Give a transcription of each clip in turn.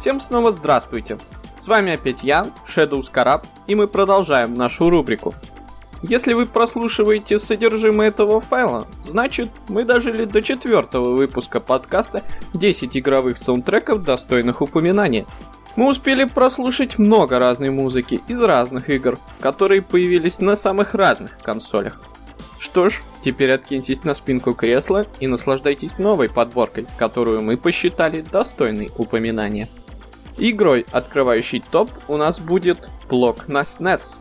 Всем снова здравствуйте! С вами опять я, Shadow Scarab, и мы продолжаем нашу рубрику. Если вы прослушиваете содержимое этого файла, значит мы дожили до четвертого выпуска подкаста 10 игровых саундтреков, достойных упоминания. Мы успели прослушать много разной музыки из разных игр, которые появились на самых разных консолях. Что ж, теперь откиньтесь на спинку кресла и наслаждайтесь новой подборкой, которую мы посчитали достойной упоминания. Игрой, открывающей топ, у нас будет блок на SNES.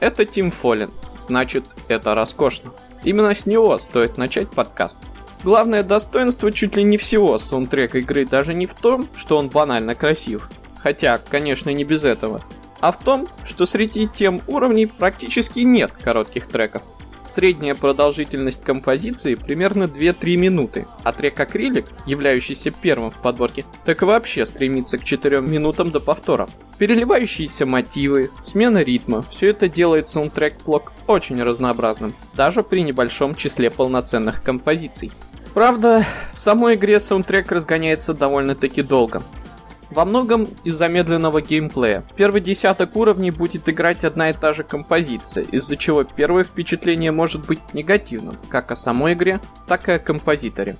Это Team Fallen, значит это роскошно. Именно с него стоит начать подкаст. Главное достоинство чуть ли не всего саундтрека игры даже не в том, что он банально красив, хотя, конечно, не без этого, а в том, что среди тем уровней практически нет коротких треков. Средняя продолжительность композиции примерно 2-3 минуты, а трек «Акрилик», являющийся первым в подборке, так и вообще стремится к 4 минутам до повтора. Переливающиеся мотивы, смена ритма – все это делает саундтрек-блок очень разнообразным, даже при небольшом числе полноценных композиций. Правда, в самой игре саундтрек разгоняется довольно-таки долго, во многом из-за медленного геймплея. Первый десяток уровней будет играть одна и та же композиция, из-за чего первое впечатление может быть негативным, как о самой игре, так и о композиторе.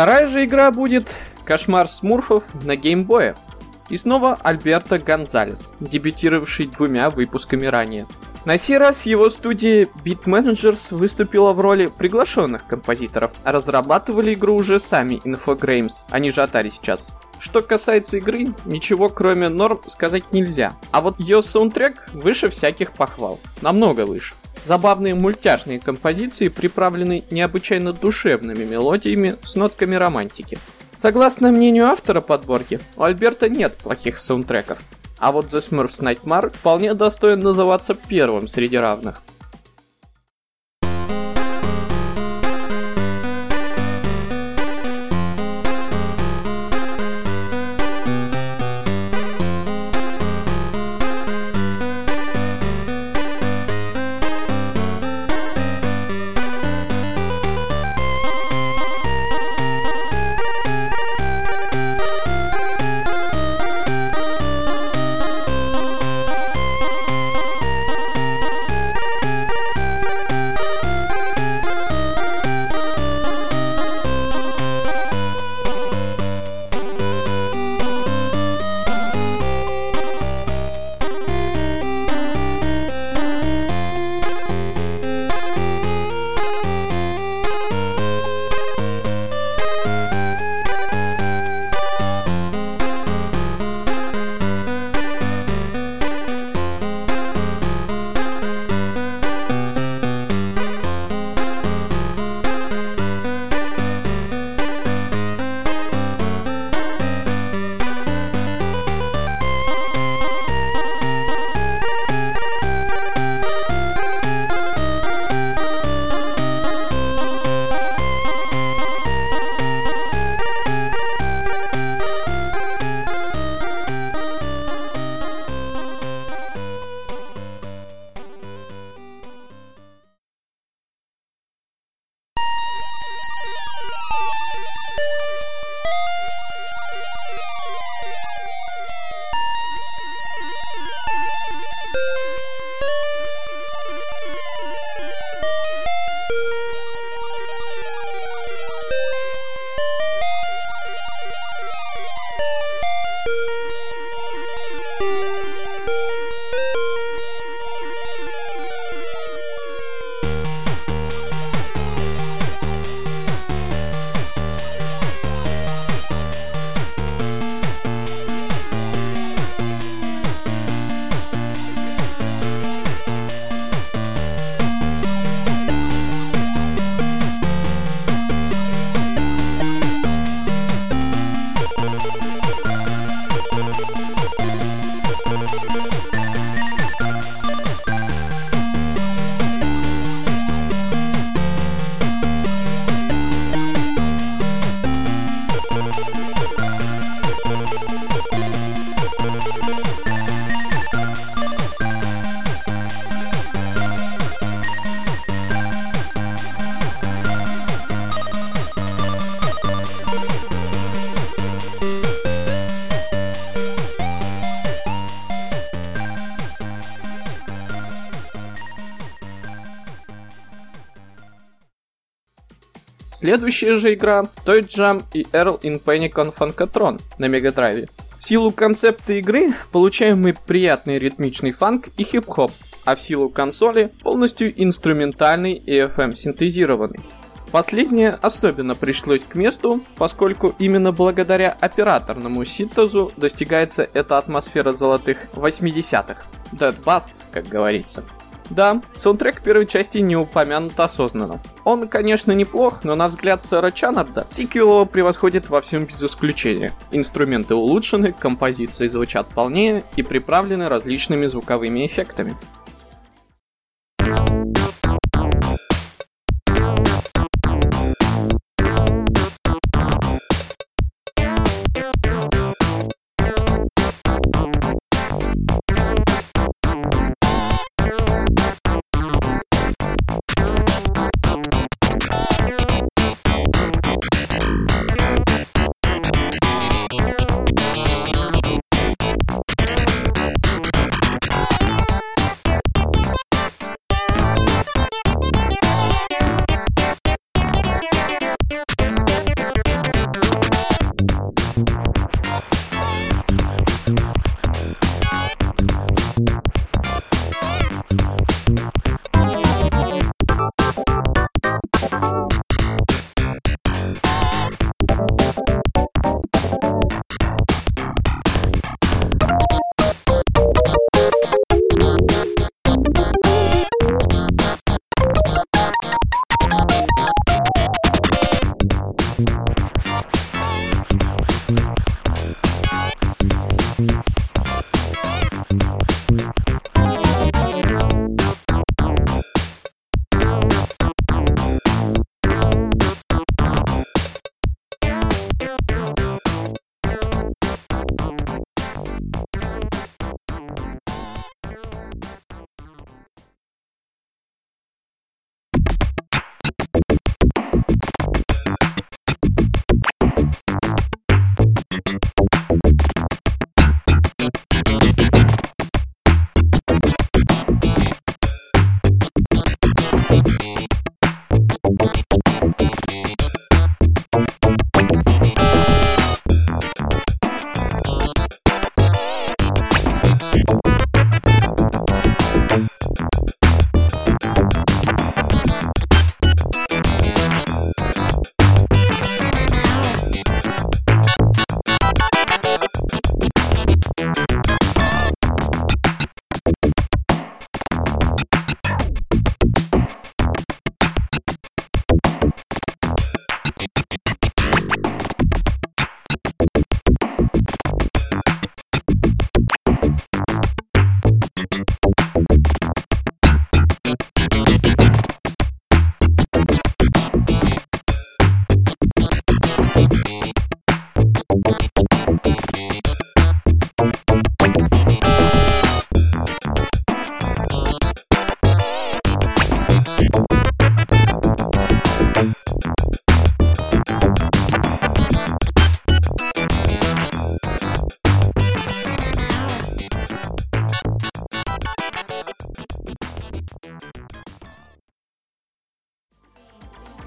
Вторая же игра будет Кошмар Смурфов на геймбое. И снова Альберто Гонзалес, дебютировавший двумя выпусками ранее. На сей раз его студия Beat Managers выступила в роли приглашенных композиторов, а разрабатывали игру уже сами Infogrames, они же Atari сейчас. Что касается игры, ничего кроме норм сказать нельзя. А вот ее саундтрек выше всяких похвал. Намного выше. Забавные мультяшные композиции приправлены необычайно душевными мелодиями с нотками романтики. Согласно мнению автора подборки, у Альберта нет плохих саундтреков, а вот The Smurfs Nightmare вполне достоин называться первым среди равных. Следующая же игра Toy Jam и Earl in Panic on Funkatron на Мегадрайве. В силу концепта игры получаем мы приятный ритмичный фанк и хип-хоп, а в силу консоли полностью инструментальный и FM синтезированный. Последнее особенно пришлось к месту, поскольку именно благодаря операторному синтезу достигается эта атмосфера золотых 80-х. Dead Bass, как говорится. Да, саундтрек первой части не упомянут осознанно. Он, конечно, неплох, но на взгляд сэра Чанарда, сиквел превосходит во всем без исключения. Инструменты улучшены, композиции звучат полнее и приправлены различными звуковыми эффектами.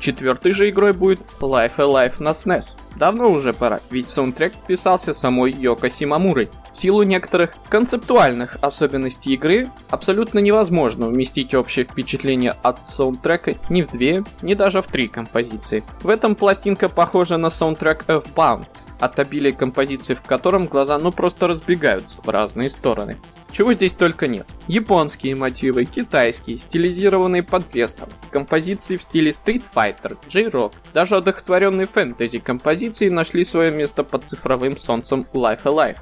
Четвертой же игрой будет Life Alive на SNES. Давно уже пора, ведь саундтрек писался самой Йоко Симамурой. В силу некоторых концептуальных особенностей игры, абсолютно невозможно вместить общее впечатление от саундтрека ни в две, ни даже в три композиции. В этом пластинка похожа на саундтрек F-Bound, от обилия композиций в котором глаза ну просто разбегаются в разные стороны. Чего здесь только нет. Японские мотивы, китайские, стилизированные под вестерн, композиции в стиле Street Fighter, J-Rock, даже одухотворенные фэнтези композиции нашли свое место под цифровым солнцем Life Alive.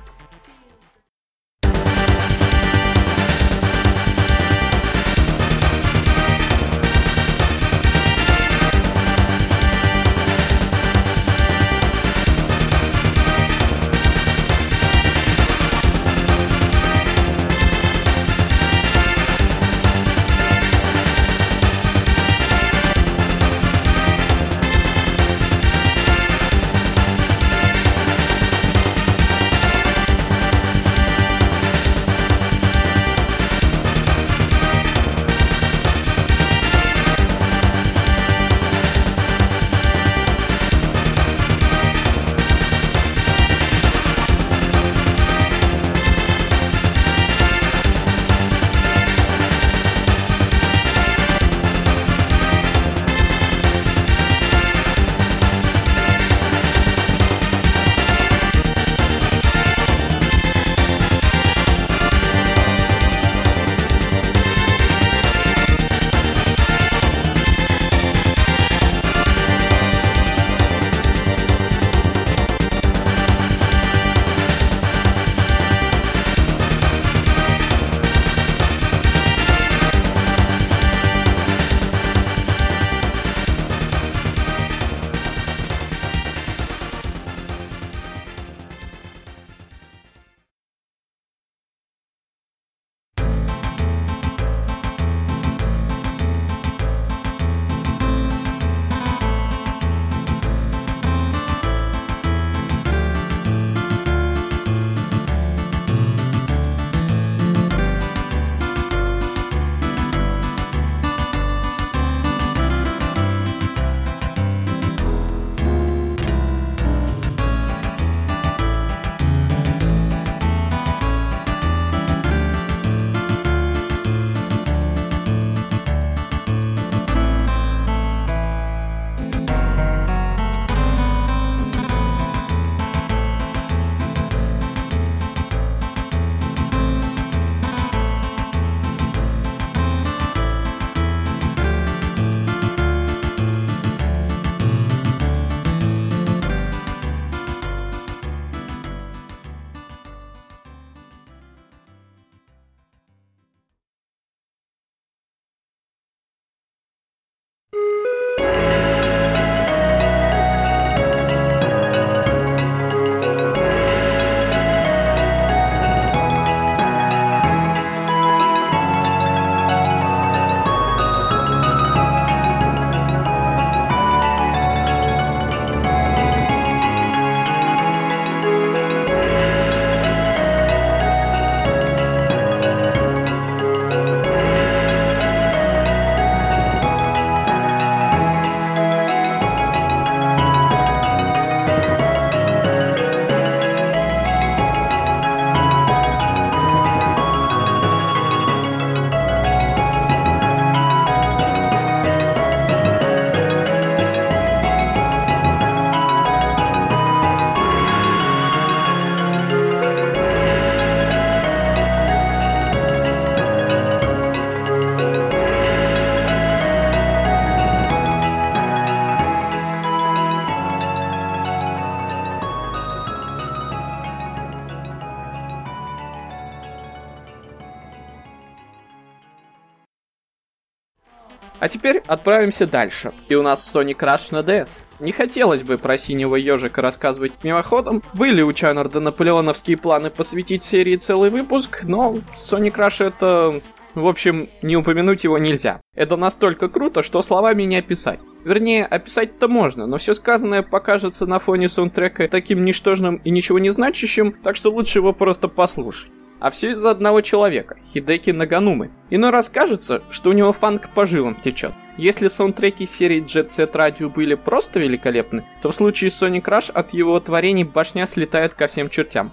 Теперь отправимся дальше. И у нас Sonic Rush на DS. Не хотелось бы про синего ежика рассказывать мимоходом. Были у Чанарда наполеоновские планы посвятить серии целый выпуск, но Sonic Rush это... В общем, не упомянуть его нельзя. Это настолько круто, что словами не описать. Вернее, описать-то можно, но все сказанное покажется на фоне саундтрека таким ничтожным и ничего не значащим, так что лучше его просто послушать. А все из-за одного человека, Хидеки Наганумы. Иной раз кажется, что у него фанк по жилам течет. Если саундтреки серии Jet Set Radio были просто великолепны, то в случае Sonic Rush от его творений башня слетает ко всем чертям.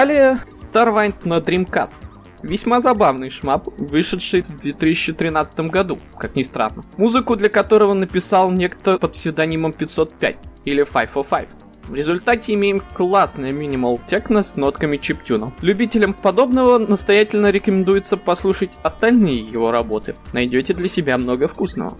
Далее Starwind на Dreamcast. Весьма забавный шмап, вышедший в 2013 году, как ни странно. Музыку для которого написал некто под псевдонимом 505 или 505. В результате имеем классное минимал техно с нотками чиптюна. Любителям подобного настоятельно рекомендуется послушать остальные его работы. Найдете для себя много вкусного.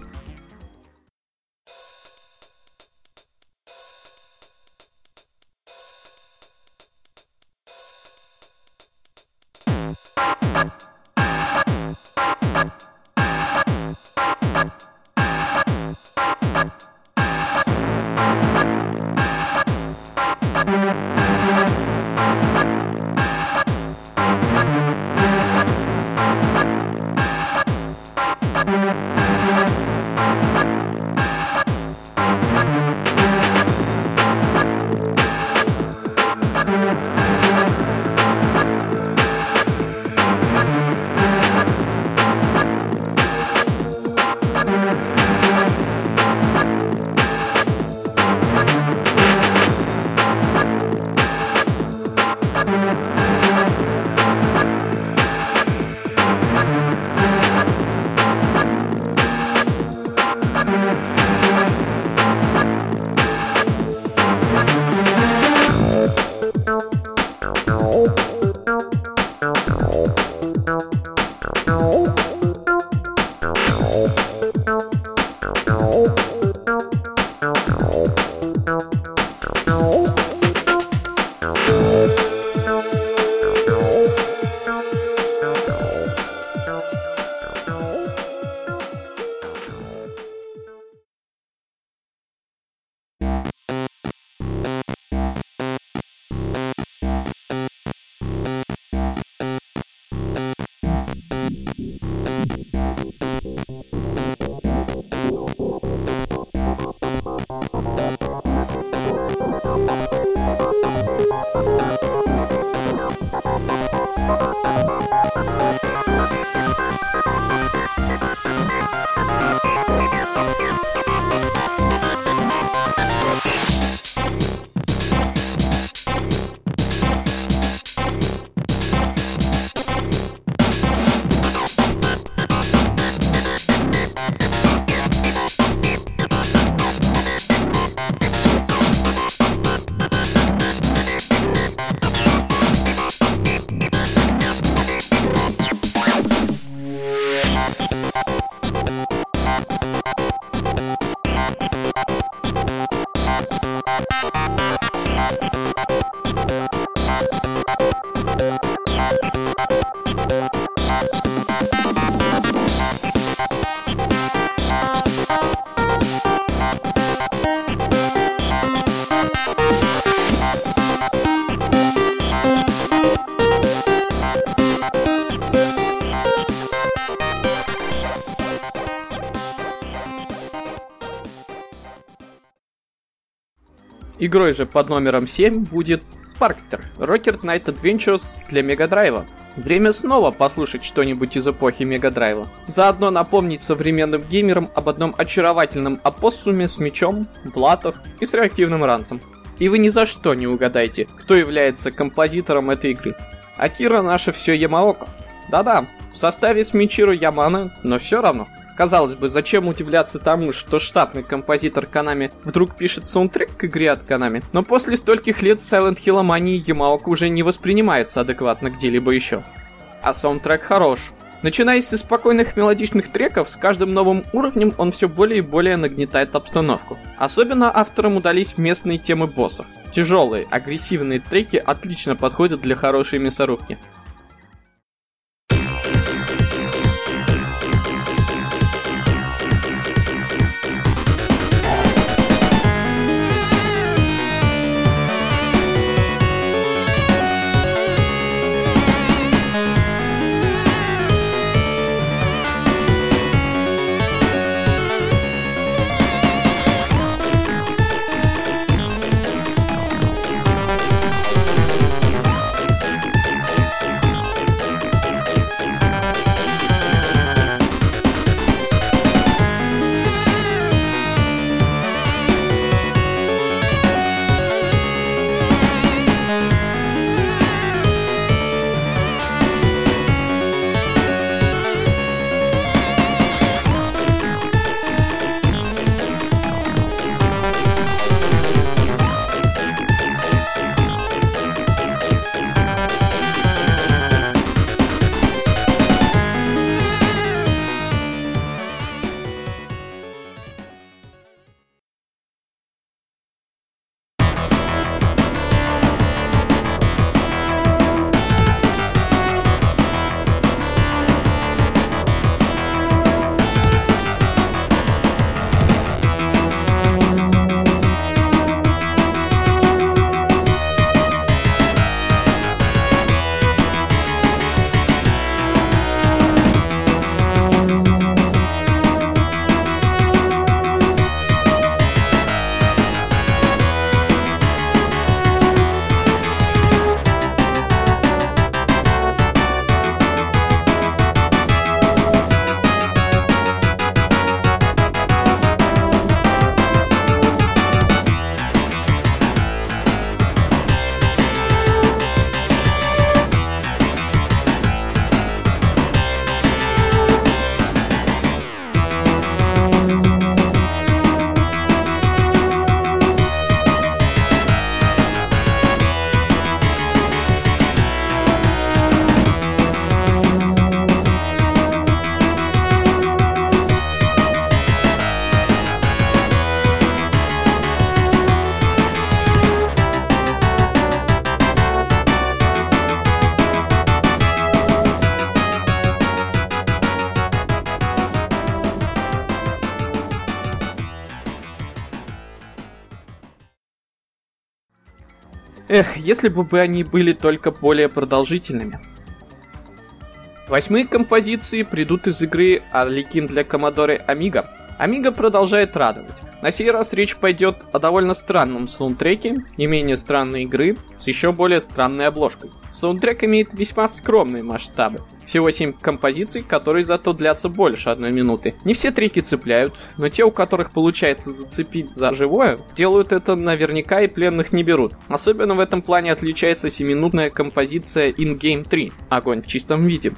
Игрой же под номером 7 будет Sparkster Rocket Knight Adventures для Мегадрайва. Время снова послушать что-нибудь из эпохи Мегадрайва. Заодно напомнить современным геймерам об одном очаровательном опоссуме с мечом, в латах и с реактивным ранцем. И вы ни за что не угадаете, кто является композитором этой игры. Акира наше все Ямаоко. Да-да, в составе с Мичиро Ямана, но все равно. Казалось бы, зачем удивляться тому, что штатный композитор Konami вдруг пишет саундтрек к игре от Konami, но после стольких лет Silent Hill мании Ямаока уже не воспринимается адекватно где-либо еще. А саундтрек хорош. Начиная с спокойных мелодичных треков, с каждым новым уровнем он все более и более нагнетает обстановку. Особенно авторам удались местные темы боссов. Тяжелые, агрессивные треки отлично подходят для хорошей мясорубки. Если бы они были только более продолжительными. Восьмые композиции придут из игры Arlequin для Commodore Amiga. Amiga продолжает радовать. На сей раз речь пойдет о довольно странном саундтреке, не менее странной игры, с еще более странной обложкой. Саундтрек имеет весьма скромные масштабы. Всего 7 композиций, которые зато длятся больше одной минуты. Не все треки цепляют, но те, у которых получается зацепить за живое, делают это наверняка и пленных не берут. Особенно в этом плане отличается 7-минутная композиция In Game 3 «Огонь в чистом виде».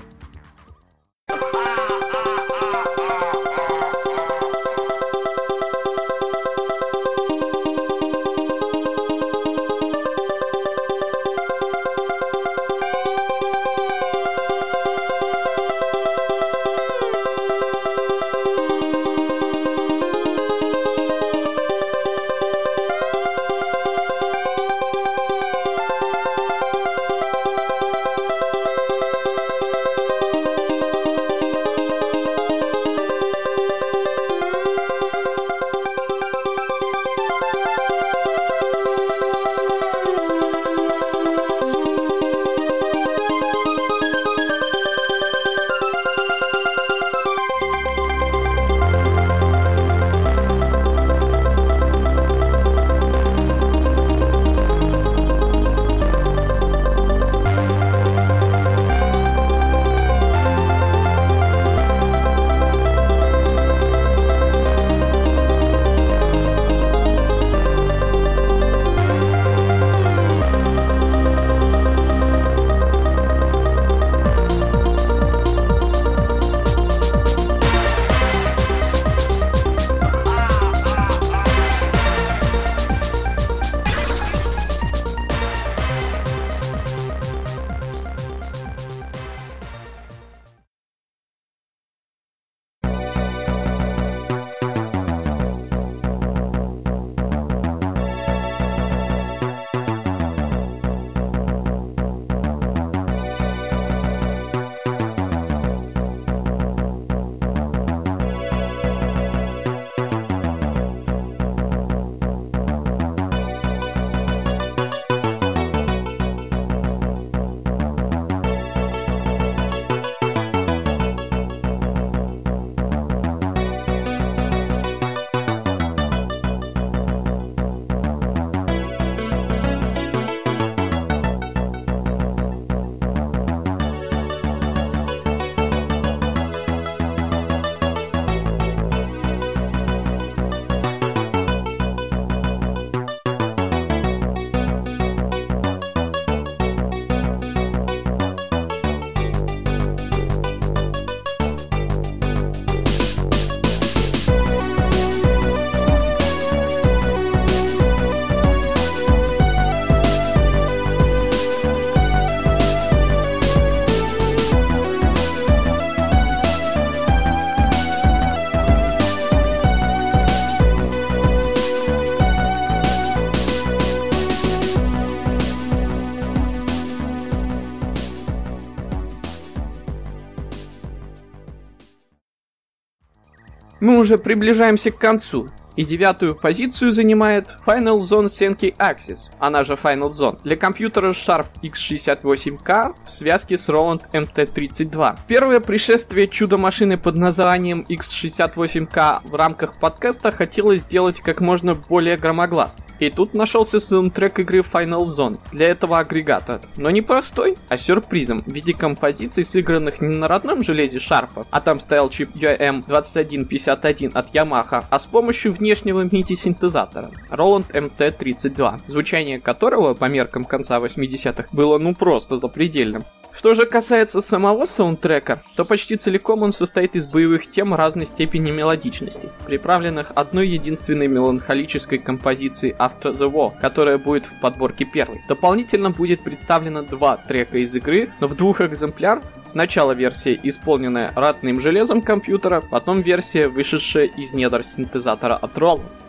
Мы уже приближаемся к концу. И девятую позицию занимает Final Zone Senki Axis, она же Final Zone, для компьютера Sharp X68K в связке с Roland MT32. Первое пришествие чудо-машины под названием X68K в рамках подкаста хотелось сделать как можно более громогласно. И тут нашелся саундтрек игры Final Zone для этого агрегата. Но не простой, а сюрпризом в виде композиций, сыгранных не на родном железе Шарпа, а там стоял чип UM2151 от Yamaha, а с помощью внешнего MIDI-синтезатора Roland MT32, звучание которого по меркам конца 80-х было ну просто запредельным. Что же касается самого саундтрека, то почти целиком он состоит из боевых тем разной степени мелодичности, приправленных одной единственной меланхолической композицией After the War, которая будет в подборке первой. Дополнительно будет представлено два трека из игры, но в двух экземплярах. Сначала версия, исполненная ратным железом компьютера, потом версия, вышедшая из недр синтезатора от Roland.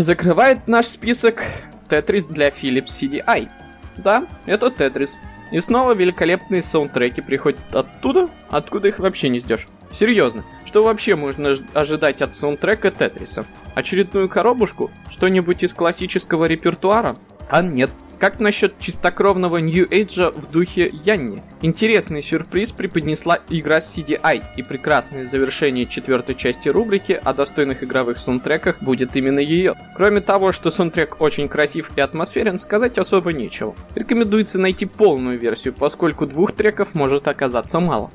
Закрывает наш список Тетрис для Philips CDI. Да, это Тетрис. И снова великолепные саундтреки приходят оттуда, откуда их вообще не ждешь. Серьезно, что вообще можно ожидать от саундтрека Тетриса? Очередную коробушку? Что-нибудь из классического репертуара? А нет, как насчет чистокровного Age в духе Янни? Интересный сюрприз преподнесла игра CDI, и прекрасное завершение четвертой части рубрики о достойных игровых саундтреках будет именно ее. Кроме того, что саундтрек очень красив и атмосферен, сказать особо нечего. Рекомендуется найти полную версию, поскольку двух треков может оказаться мало.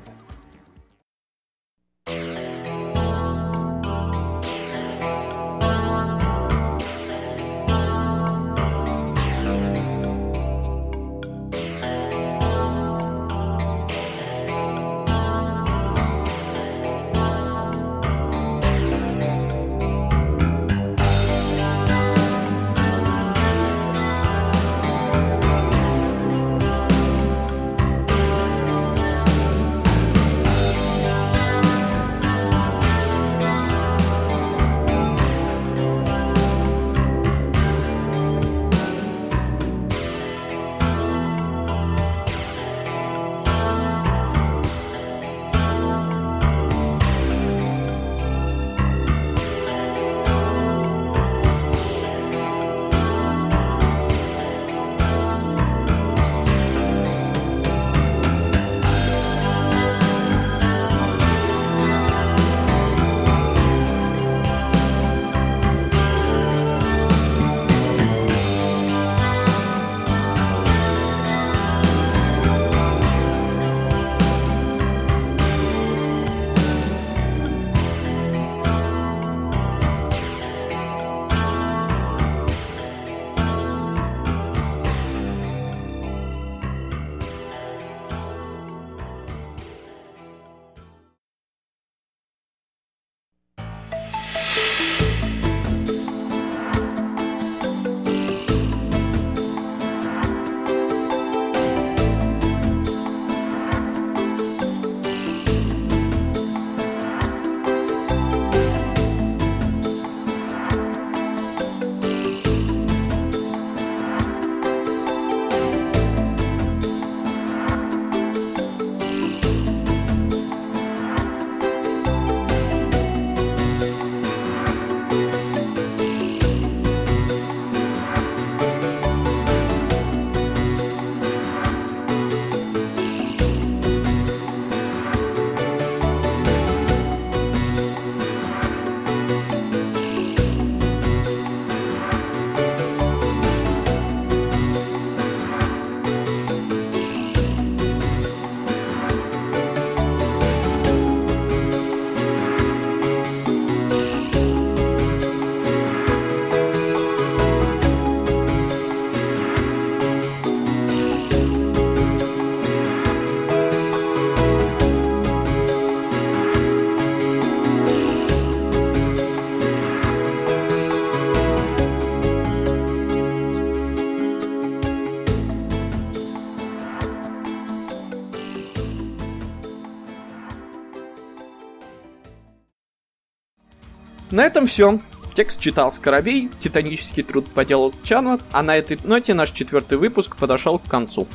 На этом все. Текст читал Скоробей, титанический труд поделал Чанват, а на этой ноте наш четвертый выпуск подошел к концу.